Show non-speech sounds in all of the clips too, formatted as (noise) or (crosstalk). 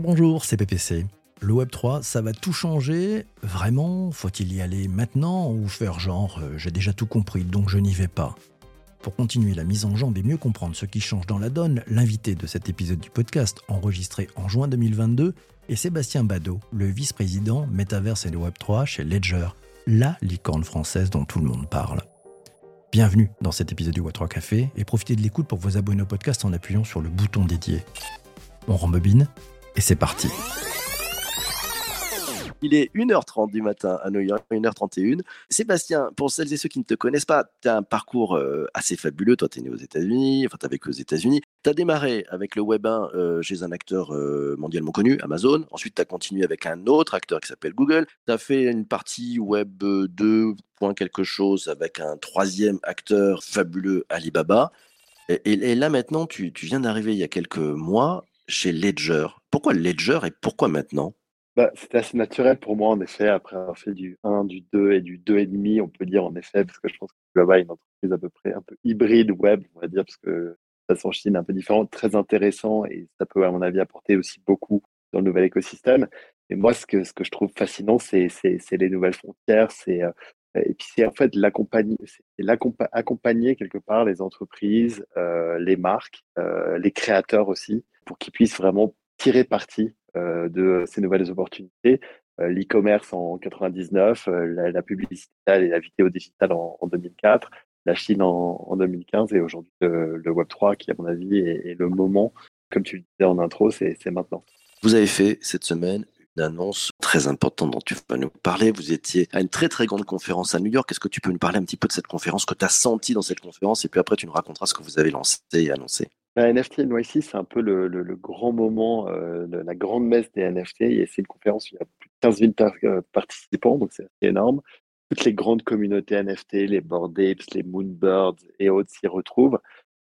Bonjour, c'est PPC. Le Web3, ça va tout changer? Vraiment? Faut-il y aller maintenant ou faire genre euh, j'ai déjà tout compris donc je n'y vais pas? Pour continuer la mise en jambe et mieux comprendre ce qui change dans la donne, l'invité de cet épisode du podcast, enregistré en juin 2022, est Sébastien Badeau, le vice-président Metaverse et le Web3 chez Ledger, la licorne française dont tout le monde parle. Bienvenue dans cet épisode du Web3 Café et profitez de l'écoute pour vous abonner au podcast en appuyant sur le bouton dédié. On rembobine et c'est parti. Il est 1h30 du matin à New York, 1h31. Sébastien, pour celles et ceux qui ne te connaissent pas, tu as un parcours euh, assez fabuleux. Toi, tu es né aux États-Unis, enfin, tu as vécu aux États-Unis. Tu as démarré avec le Web 1 euh, chez un acteur euh, mondialement connu, Amazon. Ensuite, tu as continué avec un autre acteur qui s'appelle Google. Tu as fait une partie Web 2, point quelque chose, avec un troisième acteur fabuleux, Alibaba. Et, là, maintenant, tu, tu viens d'arriver il y a quelques mois chez Ledger. Pourquoi Ledger et pourquoi maintenant? Bah, C'était assez naturel pour moi, en effet, après avoir fait du 1, du 2 et du 2,5, on peut dire en effet, parce que je pense que là-bas, une entreprise à peu près un peu hybride web, on va dire, parce que ça façon Chine un peu différente, très intéressant et ça peut, à mon avis, apporter aussi beaucoup dans le nouvel écosystème. Et moi, ce que, ce que je trouve fascinant, c'est les nouvelles frontières, c'est euh, et puis c'est en fait l'accompagner, accompagner quelque part les entreprises, euh, les marques, euh, les créateurs aussi, pour qu'ils puissent vraiment tirer parti euh, de ces nouvelles opportunités. Euh, l'e-commerce en 99, euh, la, publicité et la vidéo digitale en, 2004, la Chine en, 2015 et aujourd'hui le, Web3 qui, à mon avis, est, le moment, comme tu le disais en intro, c'est maintenant. Vous avez fait cette semaine une annonce très importante dont tu vas nous parler. Vous étiez à une très très grande conférence à New York. Est-ce que tu peux nous parler un petit peu de cette conférence, que tu as senti dans cette conférence, et puis après tu nous raconteras ce que vous avez lancé et annoncé? La NFT NYC, c'est un peu le, grand moment, euh, la grande messe des NFT. C'est une conférence où il y a plus de 15 000 euh, participants, donc c'est énorme. Toutes les grandes communautés NFT, les Bored Apes, les Moonbirds et autres s'y retrouvent.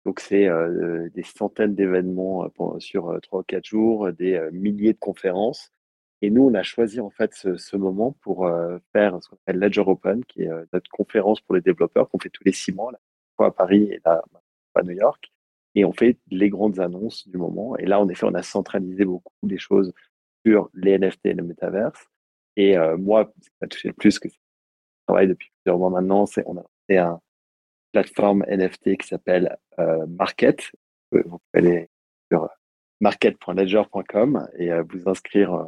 Donc c'est euh, des centaines d'événements sur trois ou quatre jours, des milliers de conférences. Et nous, on a choisi en fait ce, moment pour faire ce qu'on appelle Ledger Open, qui est notre conférence pour les développeurs qu'on fait tous les six mois, fois à Paris et à New York et on fait les grandes annonces du moment. Et là, en effet, on a centralisé beaucoup des choses sur les NFT et le métaverse. Et euh, moi, ce qui m'a touché le plus, que je travaille depuis plusieurs mois maintenant, c'est on a fait une plateforme NFT qui s'appelle euh, Market. Vous pouvez aller sur market.ledger.com et euh, vous inscrire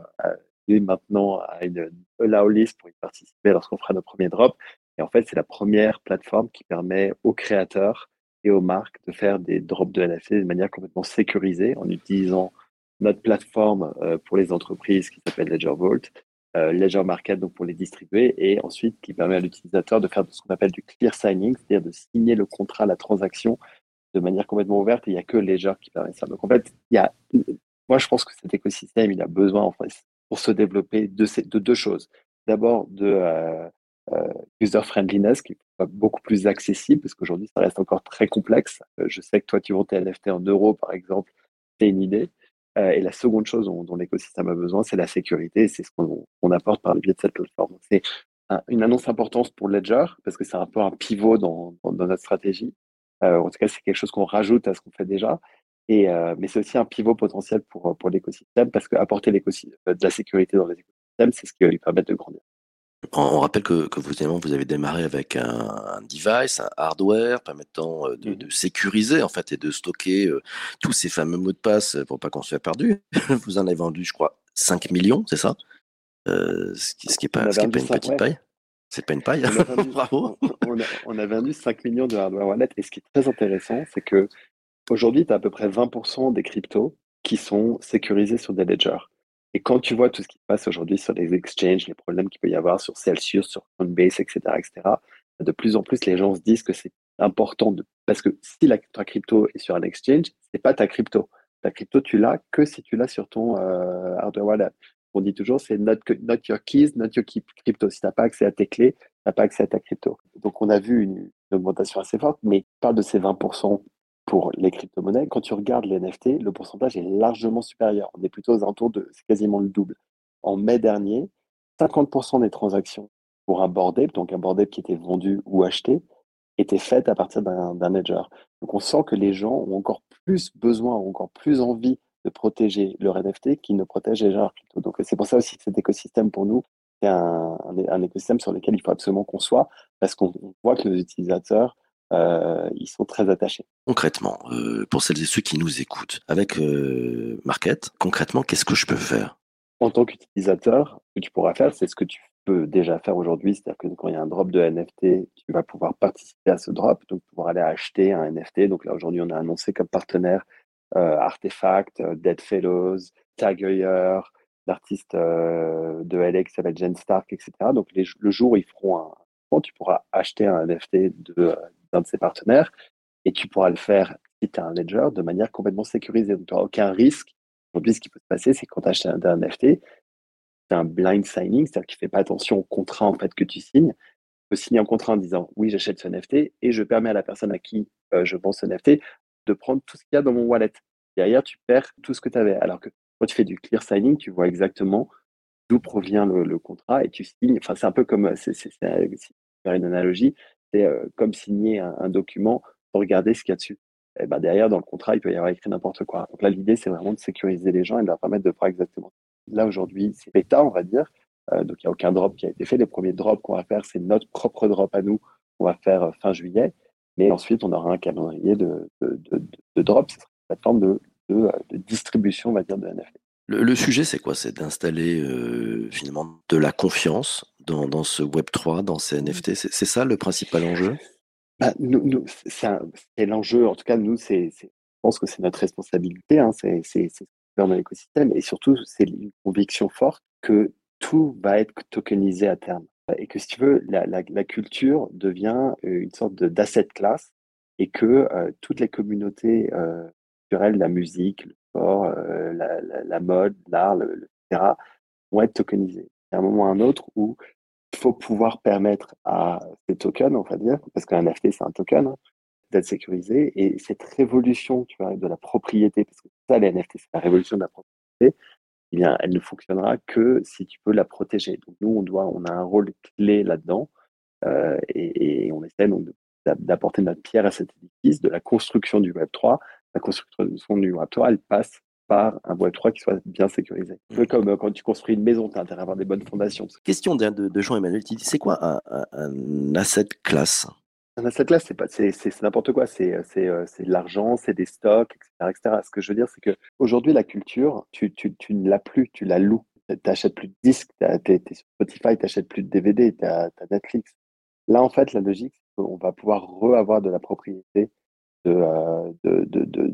maintenant à une allow list pour y participer lorsqu'on fera nos premiers drops. Et en fait, c'est la première plateforme qui permet aux créateurs et aux marques de faire des drops de NFT de manière complètement sécurisée en utilisant notre plateforme euh, pour les entreprises qui s'appelle Ledger Vault, euh, Ledger Market donc pour les distribuer et ensuite qui permet à l'utilisateur de faire ce qu'on appelle du clear signing, c'est-à-dire de signer le contrat, la transaction de manière complètement ouverte et il n'y a que Ledger qui permet ça. Donc en fait, il y a, moi je pense que cet écosystème il a besoin en fait, pour se développer de deux choses. D'abord de euh, euh, user friendliness qui est beaucoup plus accessible parce qu'aujourd'hui ça reste encore très complexe. Euh, je sais que toi tu vends tes NFT en euros par exemple, c'est une idée. Euh, et la seconde chose dont, l'écosystème a besoin, c'est la sécurité. C'est ce qu'on apporte par le biais de cette plateforme. C'est une annonce importante pour Ledger parce que c'est un peu un pivot dans, notre stratégie. en tout cas, c'est quelque chose qu'on rajoute à ce qu'on fait déjà. Mais c'est aussi un pivot potentiel pour, pour l'écosystème parce qu'apporter de la sécurité dans les écosystèmes, c'est ce qui va lui permettre de grandir. On, rappelle que, que vous, vous avez démarré avec un, device, un hardware permettant euh, mmh de, sécuriser en fait et de stocker euh, tous ces fameux mots de passe pour pas qu'on se soit perdu. (laughs) vous en avez vendu, je crois, 5 millions, c'est ça? Euh, Ce qui n'est pas, pas, une petite paille. C'est pas une paille. Bravo. On a, vendu (laughs) 5 millions de hardware wallet et ce qui est très intéressant, c'est que aujourd'hui, tu as à peu près 20% des cryptos qui sont sécurisés sur des ledgers. Et quand tu vois tout ce qui se passe aujourd'hui sur les exchanges, les problèmes qu'il peut y avoir sur Celsius, sur Coinbase, etc., etc., de plus en plus, les gens se disent que c'est important de, parce que si ta crypto est sur un exchange, c'est pas ta crypto. Ta crypto, tu l'as que si tu l'as sur ton euh, hardware wallet. On dit toujours, c'est not, your keys, not your crypto. Si tu n'as pas accès à tes clés, tu n'as pas accès à ta crypto. Donc, on a vu une, une augmentation assez forte, mais parle de ces 20% pour les crypto-monnaies, quand tu regardes les NFT, le pourcentage est largement supérieur. On est plutôt aux alentours de c'est quasiment le double. En mai dernier, 50% des transactions pour un board ape, donc un board ape qui était vendu ou acheté, étaient faites à partir d'un ledger. Donc on sent que les gens ont encore plus besoin, ont encore plus envie de protéger leur NFT qu'ils ne protègent déjà leur crypto. Donc c'est pour ça aussi que cet écosystème pour nous, c'est un, un, écosystème sur lequel il faut absolument qu'on soit parce qu'on voit que nos utilisateurs euh, ils sont très attachés. Concrètement, euh, pour celles et ceux qui nous écoutent, avec euh, Market, concrètement, qu'est-ce que je peux faire? En tant qu'utilisateur, ce que tu pourras faire, c'est ce que tu peux déjà faire aujourd'hui, c'est-à-dire que quand il y a un drop de NFT, tu vas pouvoir participer à ce drop, donc pouvoir aller acheter un NFT. Donc là, aujourd'hui, on a annoncé comme partenaire Artefact, Dead Fellows, Taguyer, l'artiste de LA qui s'appelle Jen Stark, etc. Donc les, le jour où ils feront un tu pourras acheter un NFT de, d'un de ses partenaires et tu pourras le faire si tu as un ledger de manière complètement sécurisée. Donc tu n'auras aucun risque. Aujourd'hui, ce qui peut se passer, c'est quand tu achètes un, NFT, c'est un blind signing, c'est-à-dire que tu ne fais pas attention au contrat en fait, que tu signes. Tu peux signer un contrat en disant oui, j'achète ce NFT et je permets à la personne à qui euh, je vends ce NFT de prendre tout ce qu'il y a dans mon wallet. Derrière, tu perds tout ce que tu avais. Alors que quand tu fais du clear signing, tu vois exactement d'où provient le, contrat et tu signes. Enfin, c'est un peu comme, c'est, une analogie, c'est euh, comme signer un, document pour regarder ce qu'il y a dessus. Et ben derrière, dans le contrat, il peut y avoir écrit n'importe quoi. Donc là, l'idée, c'est vraiment de sécuriser les gens et de leur permettre de faire exactement. Là, aujourd'hui, c'est bêta, on va dire. Euh, donc, il n'y a aucun drop qui a été fait. Les premiers drops qu'on va faire, c'est notre propre drop à nous qu'on va faire euh, fin juillet. Mais ensuite, on aura un calendrier de, de, de, de drop. C'est une plateforme de, distribution, on va dire, de NFT. Le, sujet, c'est quoi? C'est d'installer finalement de la confiance dans, dans ce Web 3, dans ces NFT. C'est ça le principal enjeu? Bah, nous, nous, C'est l'enjeu. En tout cas, nous, c'est, je pense que c'est notre responsabilité. Hein, c'est dans l'écosystème. Et surtout, c'est une conviction forte que tout va être tokenisé à terme. Et que si tu veux, la, la, la culture devient une sorte d'asset class et que toutes les communautés euh, culturelles, la musique, le sport, la, la, mode, l'art, etc., vont être tokenisées. Il y a un moment ou un autre où faut pouvoir permettre à ces tokens, on va dire, parce qu'un NFT, c'est un token, hein, d'être sécurisé. Et cette révolution de la propriété, parce que ça, les NFT, c'est la révolution de la propriété, eh bien, elle ne fonctionnera que si tu peux la protéger. Donc, nous, on, doit, on a un rôle clé là-dedans euh, et, on essaie donc d'apporter notre pierre à cet édifice, de la construction du Web3. La construction du Web3, elle passe par un Web3 qui soit bien sécurisé. Un peu mmh. comme euh, quand tu construis une maison, tu as intérêt à avoir des bonnes fondations. Question de, de Jean-Emmanuel, c'est quoi un, un, asset class? Un asset class, c'est n'importe quoi. C'est, c'est, euh, c'est de l'argent, c'est des stocks, etc., etc. Ce que je veux dire, c'est que aujourd'hui, la culture, tu, tu, tu ne l'as plus, tu la loues. Tu n'achètes plus de disques, tu es sur Spotify, tu n'achètes plus de DVD, tu as, Netflix. Là, en fait, la logique, c'est qu'on va pouvoir re-avoir de la propriété de, euh, de, de, de,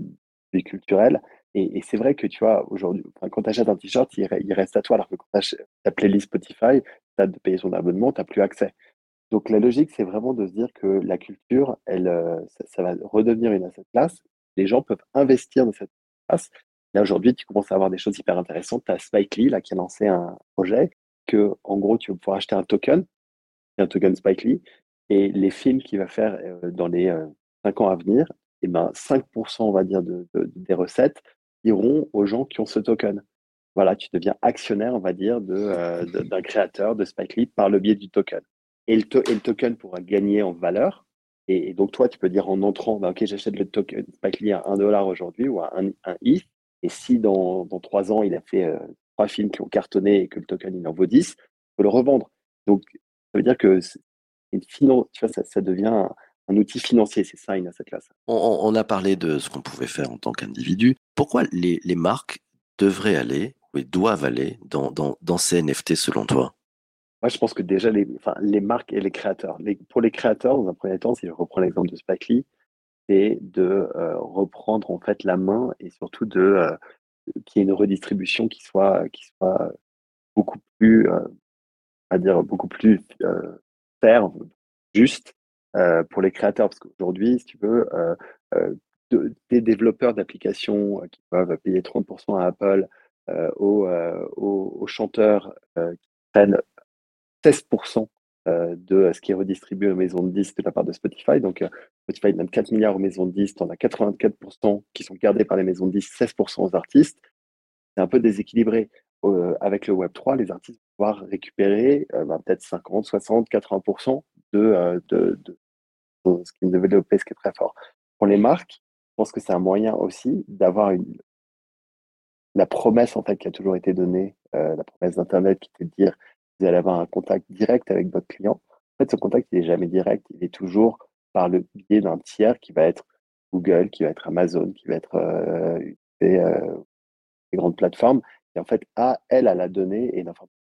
des culturels et, c'est vrai que tu vois, aujourd'hui, quand tu achètes un t-shirt, il, reste à toi, alors que quand tu achètes ta playlist Spotify, tu as de payer son abonnement, tu n'as plus accès. Donc la logique, c'est vraiment de se dire que la culture, elle, euh, ça, va redevenir une asset class. Les gens peuvent investir dans cette classe. Là, aujourd'hui, tu commences à avoir des choses hyper intéressantes. Tu as Spike Lee là, qui a lancé un projet que, en gros, tu vas pouvoir acheter un token, un token Spike Lee, et les films qu'il va faire euh, dans les euh, 5 ans à venir, eh ben 5% on va dire de, des recettes iront aux gens qui ont ce token. Voilà, tu deviens actionnaire, on va dire, euh, (laughs) d'un créateur de Spike Lee par le biais du token. Et le, token pourra gagner en valeur. Et, donc, toi, tu peux dire en entrant, bah, OK, j'achète le token Spike Lee à 1 dollar aujourd'hui ou à 1, un ETH. Et si dans, dans 3 ans, il a fait euh, trois films qui ont cartonné et que le token, il en vaut 10, tu peux le revendre. Donc, ça veut dire que une finance, tu vois, ça, ça devient un outil financier, c'est ça une asset class. On, a parlé de ce qu'on pouvait faire en tant qu'individu. Pourquoi les, marques devraient aller, ou doivent aller dans, dans, ces NFT selon toi? Moi, je pense que déjà, les, enfin, les marques et les créateurs. pour les créateurs, dans un premier temps, si je reprends l'exemple de Spike Lee, c'est de euh, reprendre en fait la main et surtout de euh, qu'il y ait une redistribution qui soit, qui soit beaucoup plus, euh, à dire beaucoup plus ferme, juste euh, pour les créateurs, parce qu'aujourd'hui, si tu veux, euh, euh, des développeurs d'applications qui peuvent payer 30% à Apple, aux, chanteurs qui prennent 16% de ce qui est redistribué aux maisons de disques de la part de Spotify. Donc, Spotify donne 4 milliards aux maisons de disques, on a 84% qui sont gardés par les maisons de disques, 16% aux artistes. C'est un peu déséquilibré. avec le Web3, les artistes vont pouvoir récupérer bah, peut-être 50, 60, 80% de, de, de, ce qui est développé, ce qui est très fort. Pour les marques, je pense que c'est un moyen aussi d'avoir la promesse en fait qui a toujours été donnée, la promesse d'Internet qui était de dire vous allez avoir un contact direct avec votre client. En fait, ce contact, il n'est jamais direct, il est toujours par le biais d'un tiers qui va être Google, qui va être Amazon, qui va être euh, des, grandes plateformes, et en fait, a, elle, a la donnée et l'information.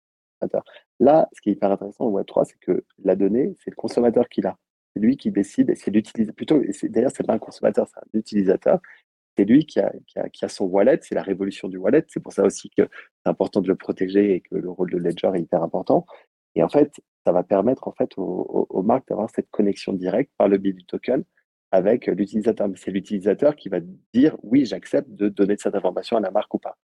Là, ce qui est hyper intéressant au Web3, c'est que la donnée, c'est le consommateur qui l'a. C'est lui qui décide, c'est l'utilisateur. Plutôt, d'ailleurs, c'est pas un consommateur, c'est un utilisateur. C'est lui qui a, son wallet, c'est la révolution du wallet. C'est pour ça aussi que c'est important de le protéger et que le rôle de Ledger est hyper important. Et en fait, ça va permettre en fait aux, marques d'avoir cette connexion directe par le biais du token avec l'utilisateur. Mais c'est l'utilisateur qui va dire oui, j'accepte de donner cette information à la marque ou pas.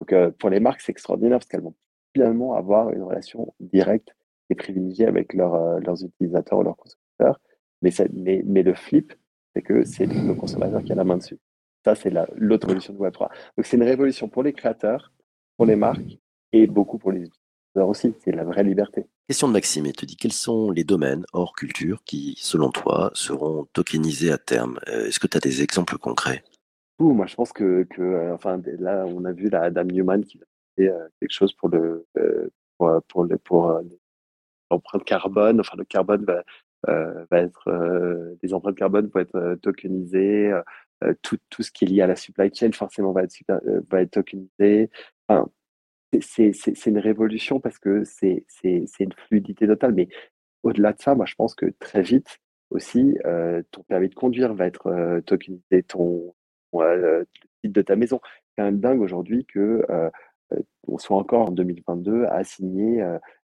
Donc euh, pour les marques, c'est extraordinaire parce qu'elles vont finalement avoir une relation directe et privilégiée avec euh, leurs utilisateurs ou leurs consommateurs. Mais, mais, mais le flip, c'est que c'est le consommateur qui a la main dessus. Ça, c'est l'autre révolution de Web3. Donc c'est une révolution pour les créateurs, pour les marques et beaucoup pour les utilisateurs aussi, c'est la vraie liberté. Question de Maxime, il te dit quels sont les domaines hors culture qui, selon toi, seront tokenisés à terme? Euh, Est-ce que tu as des exemples concrets? Moi, je pense que, que euh, enfin, là, on a vu la Dame Newman qui a fait euh, quelque chose pour le pour, pour, le, pour l'empreinte carbone. Enfin, le carbone va, va être les empreintes carbone vont être tokenisées. tout, tout ce qui est lié à la supply chain forcément va être, tokenisé. Enfin, c'est une révolution parce que c'est une fluidité totale. Mais au-delà de ça, moi, je pense que très vite aussi, euh, ton permis de conduire va être euh, tokenisé, ton, titre de ta maison. C'est quand même dingue aujourd'hui que euh, on soit encore en 2022 à signer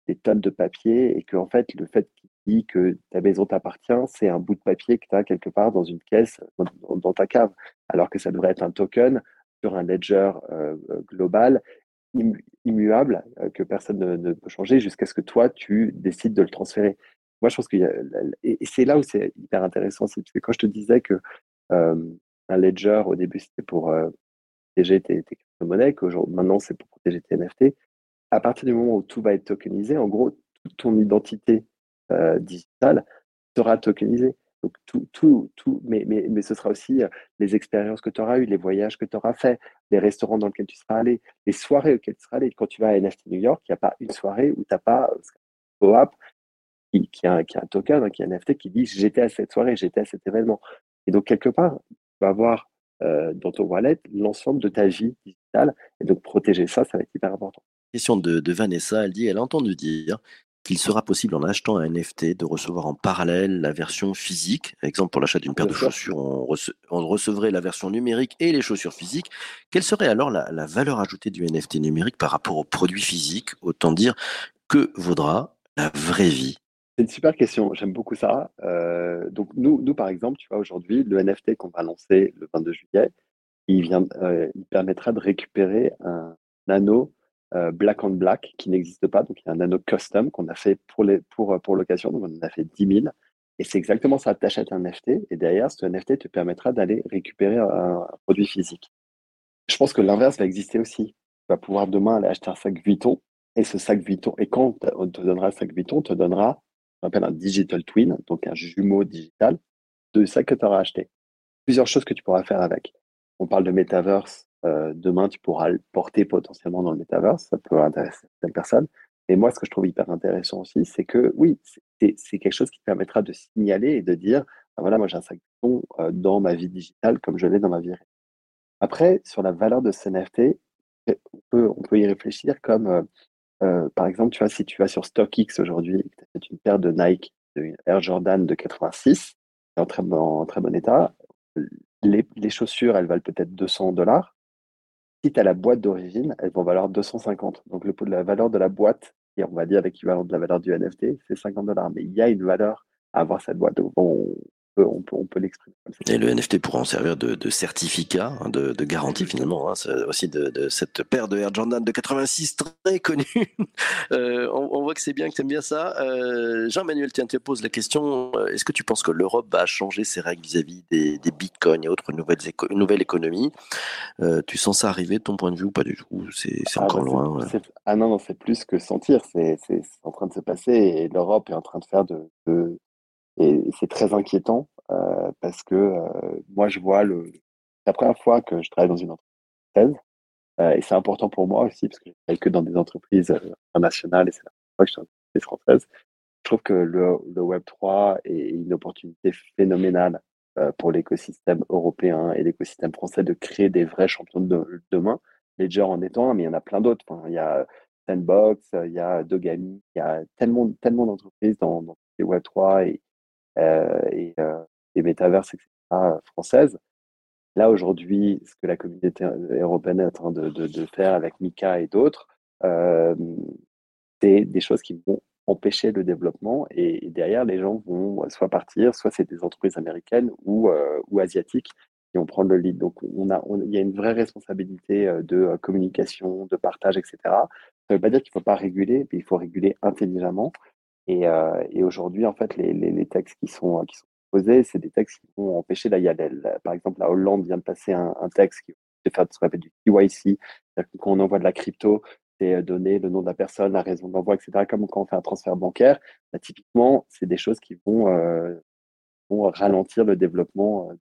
des tonnes de papier et que en fait, le fait qu'il que ta maison t'appartient, c'est un bout de papier que tu as quelque part dans une caisse dans, ta cave, alors que ça devrait être un token sur un ledger global immuable euh, que personne ne, peut changer jusqu'à ce que toi, tu décides de le transférer. Moi, je pense a, et c'est là où c'est hyper intéressant, c'est que quand je te disais que euh, un ledger au début c'était pour euh, protéger tes, tes crypto-monnaies, que maintenant c'est pour protéger tes NFT. À partir du moment où tout va être tokenisé, en gros, toute ton identité digitale sera tokenisée. Donc tout, tout, tout, mais, mais, mais ce sera aussi les expériences que tu auras eues, les voyages que tu auras fait, les restaurants dans lesquels tu seras allé, les soirées auxquelles tu seras allé. Quand tu vas à NFT New York, il n'y a pas une soirée où tu n'as pas un qui, qui, a, un token, hein, qui a un NFT qui dit j'étais à cette soirée, j'étais à cet événement. Et donc quelque part, tu vas avoir dans ton wallet l'ensemble de ta vie digitale et donc protéger ça, ça va être hyper important. Question de, de Vanessa, elle dit elle a entendu dire qu'il sera possible en achetant un NFT de recevoir en parallèle la version physique. Exemple, pour l'achat d'une paire de chaussures, on, recevrait la version numérique et les chaussures physiques. Quelle serait alors la, valeur ajoutée du NFT numérique par rapport au produit physique Autant dire, que vaudra la vraie vie c'est une super question, j'aime beaucoup ça. Euh, donc nous, nous, par exemple, tu vois, aujourd'hui, le NFT qu'on va lancer le 22 juillet, il, vient, euh, il permettra de récupérer un anneau euh, black on black qui n'existe pas. Donc, il y a un anneau custom qu'on a fait pour, pour, euh, pour l'occasion. Donc, on en a fait 10 000. Et c'est exactement ça. Tu achètes un NFT et derrière, ce NFT te permettra d'aller récupérer un, produit physique. Je pense que l'inverse va exister aussi. Tu vas pouvoir demain aller acheter un sac Vuitton et ce sac Vuitton, et quand on te donnera un sac Vuitton, on te donnera qu'on appelle un digital twin, donc un jumeau digital de sac que tu auras acheté. Plusieurs choses que tu pourras faire avec. On parle de metaverse, euh, demain, tu pourras le porter potentiellement dans le metaverse. Ça peut intéresser certaines personnes. Et moi, ce que je trouve hyper intéressant aussi, c'est que oui, c'est quelque chose qui permettra de signaler et de dire, ben voilà, moi j'ai un sac de euh, dans ma vie digitale comme je l'ai dans ma vie réelle. Après, sur la valeur de ce NFT, on peut, y réfléchir comme, euh, par exemple, tu vois, si tu vas sur StockX aujourd'hui, tu as une paire de Nike, de Air Jordan de 86, en très, bon état, les chaussures, elles valent peut-être 200 dollars si tu as la boîte d'origine, elles vont valoir 250. Donc le, la valeur de la boîte, et on va dire l'équivalent de la valeur du NFT, c'est 50 dollars. Mais il y a une valeur à avoir cette boîte. Bon, on peut, on peut l'exprimer. Et le NFT pourra en servir de, certificat, hein, de, garantie finalement, hein, aussi de, cette paire de Air Jordan de 86 très connue. (laughs) Euh, on, voit que c'est bien, que tu aimes bien ça. Euh, Jean-Manuel, tiens, te pose la question, euh, est-ce que tu penses que l'Europe va changer ses règles vis-à-vis des, bitcoins et autres nouvelles, nouvelles économies? Tu sens ça arriver de ton point de vue ou pas du tout? C'est ah, encore bah, loin. Ah non, non c'est plus que sentir, c'est en train de se passer et l'Europe est en train de faire de et c'est très inquiétant euh, parce que euh, moi, je vois le. la première fois que je travaille dans une entreprise et c'est important pour moi aussi, parce que je travaille que dans des entreprises internationales et c'est la fois que je suis en entreprise française. Je trouve que le, le Web3 est une opportunité phénoménale pour l'écosystème européen et l'écosystème français de créer des vrais champions de demain. Ledger en étant un, mais il y en a plein d'autres. il y a Sandbox, il y a Dogami, il y a tellement, tellement d'entreprises dans, dans les Web3 et, euh, et, euh, et Metaverse, etc., françaises. Là, aujourd'hui, ce que la communauté européenne est en train de, faire avec Mika et d'autres, euh, c'est des choses qui vont empêcher le développement et, derrière, les gens vont soit partir, soit c'est des entreprises américaines ou, euh, asiatiques qui vont prendre le lead. Donc, il y a une vraie responsabilité euh, de communication, de partage, etc. Ça ne veut pas dire qu'il ne faut pas réguler, mais il faut réguler intelligemment. Et, euh, et aujourd'hui, en fait, les, les, textes qui sont, qui sont posés, c'est des textes qui vont empêcher. Là, il y a, par exemple, la Hollande vient de passer un, un texte qui va faire ce qu'on appelle du KYC. Que quand on envoie de la crypto, c'est euh, donner le nom de la personne, la raison d'envoi, etc. Comme quand on fait un transfert bancaire, bah, typiquement, c'est des choses qui vont, euh, ralentir le développement euh, de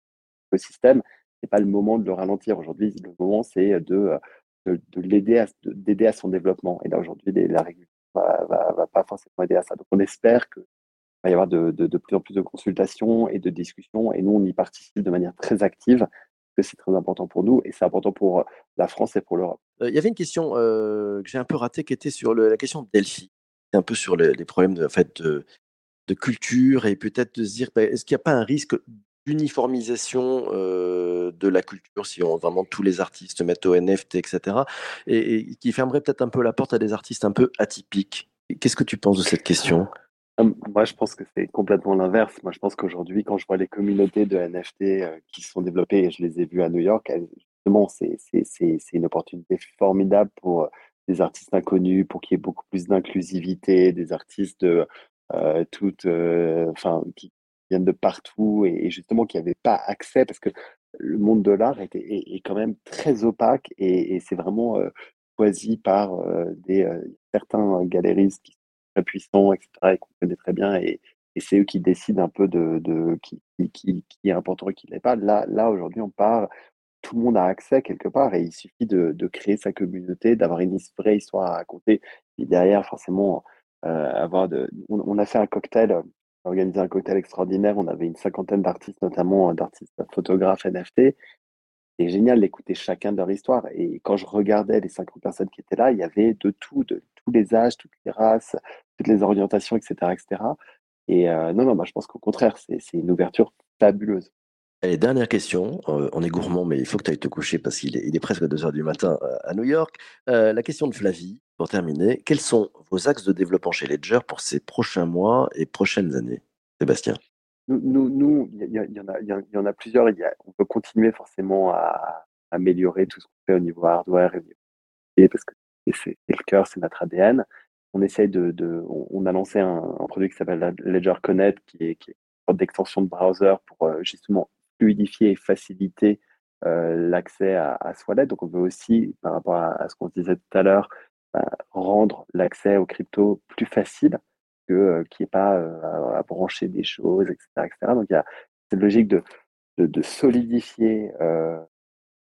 l'écosystème. C'est pas le moment de le ralentir. Aujourd'hui, le moment, c'est de, de, de l'aider à, à son développement. Et là, aujourd'hui, la régulation va, va, va, pas forcément aider à ça. Donc, on espère que va y avoir de, plus en plus de consultations et de discussions. Et nous, on y participe de manière très active, parce que c'est très important pour nous et c'est important pour la France et pour l'Europe. Euh, il y avait une question euh, que j'ai un peu ratée qui était sur la question de Delphi, un peu sur les, problèmes de, culture et peut-être de se dire, bah, est-ce qu'il n'y a pas un risque d'uniformisation euh, de la culture si on vraiment tous les artistes mettent au NFT, etc. Et, qui fermerait peut-être un peu la porte à des artistes un peu atypiques. Qu'est-ce que tu penses de cette question? Moi, je pense que c'est complètement l'inverse. Moi, je pense qu'aujourd'hui, quand je vois les communautés de NFT euh, qui sont développées, et je les ai vues à New York, justement, c'est une opportunité formidable pour des artistes inconnus, pour qu'il y ait beaucoup plus d'inclusivité, des artistes de euh, toutes, euh, viennent de partout et, justement qui n'avaient pas accès parce que le monde de l'art est, est, quand même très opaque et, c'est vraiment choisi par des certains galéristes qui très puissants, etc., et qu'on connaît très bien, et, et c'est eux qui décident un peu de, de qui, qui, qui, est important et qui ne l'est pas. Là, là aujourd'hui, on part, tout le monde a accès quelque part, et il suffit de, de créer sa communauté, d'avoir une vraie histoire à raconter, et derrière, forcément, avoir de. On, a fait un cocktail, organisé un cocktail extraordinaire, on avait une cinquantaine d'artistes, notamment d'artistes photographes NFT, c'est génial d'écouter chacun de leur histoire. Et quand je regardais les 50 personnes qui étaient là, il y avait de tout, de tous les âges, toutes les races, toutes les orientations, etc. etc. Et euh, non, non, bah, je pense qu'au contraire, c'est une ouverture fabuleuse. Allez, dernière question. Euh, on est gourmand, mais il faut que tu ailles te coucher parce qu'il est, il est presque 2 heures du matin euh, à New York. la question de Flavie, pour terminer. Quels sont vos axes de développement chez Ledger pour ces prochains mois et prochaines années? Sébastien nous, il y, en a, plusieurs. On peut continuer forcément à, améliorer tout ce qu'on fait au niveau hardware et parce que c'est le cœur, c'est notre ADN. On essaye de, on, a lancé un, produit qui s'appelle Ledger Connect, qui est, qui est d'extension de browser pour euh, justement et faciliter euh, l'accès à, à Swallet. Donc, on veut aussi, par rapport à, ce qu'on disait tout à l'heure, bah, rendre l'accès aux cryptos plus facile que euh, qu'il n'y ait pas euh, à, brancher des choses, etc. etc. Donc il y a cette logique de, solidifier euh,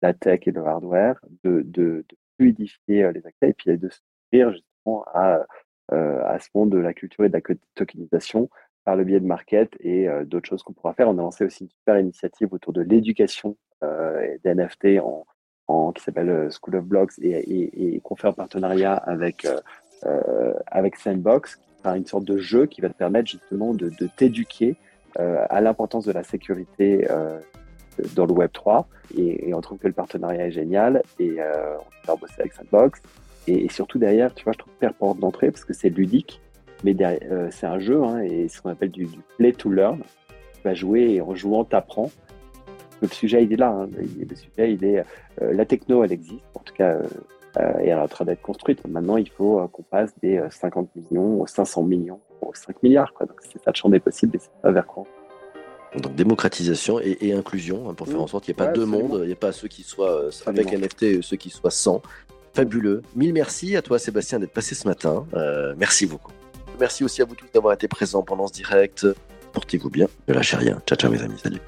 la tech et le hardware, de fluidifier les accès et puis de s'ouvrir justement à, à ce monde de la culture et de la tokenisation par le biais de market et d'autres choses qu'on pourra faire. On a lancé aussi une super initiative autour de l'éducation euh, des NFT en, qui s'appelle School of Blocks et, qu'on fait en partenariat avec, euh, avec Sandbox, une sorte de jeu qui va te permettre justement de, t'éduquer euh, à l'importance de la sécurité euh, dans le Web 3. Et, on trouve que le partenariat est génial et euh, on va bosser avec Sandbox. Et, surtout derrière, tu vois, je trouve porte d'entrée parce que c'est ludique, mais euh, c'est un jeu hein, et ce qu'on appelle du, du, play to learn. Tu vas jouer et en jouant, t'apprends. Le sujet, il est là. Hein. Le sujet, il est. Euh, la techno, elle existe. En tout cas, euh, et elle est en train d'être construite. Maintenant, il faut euh, qu'on passe des 50 euh, millions aux 500 millions aux 5 milliards. Quoi. Donc, c'est ça le champ des possibles et c'est pas vers quoi. Donc démocratisation et, et inclusion hein, pour faire en sorte qu'il n'y ait pas deux mondes, il n'y ait pas ceux qui soient avec NFT et ceux qui soient sans. Fabuleux. Mille merci à toi Sébastien d'être passé ce matin. Euh, merci beaucoup. Merci aussi à vous tous d'avoir été présents pendant ce direct. Portez-vous bien, ne lâchez rien. Ciao ciao mes amis, salut.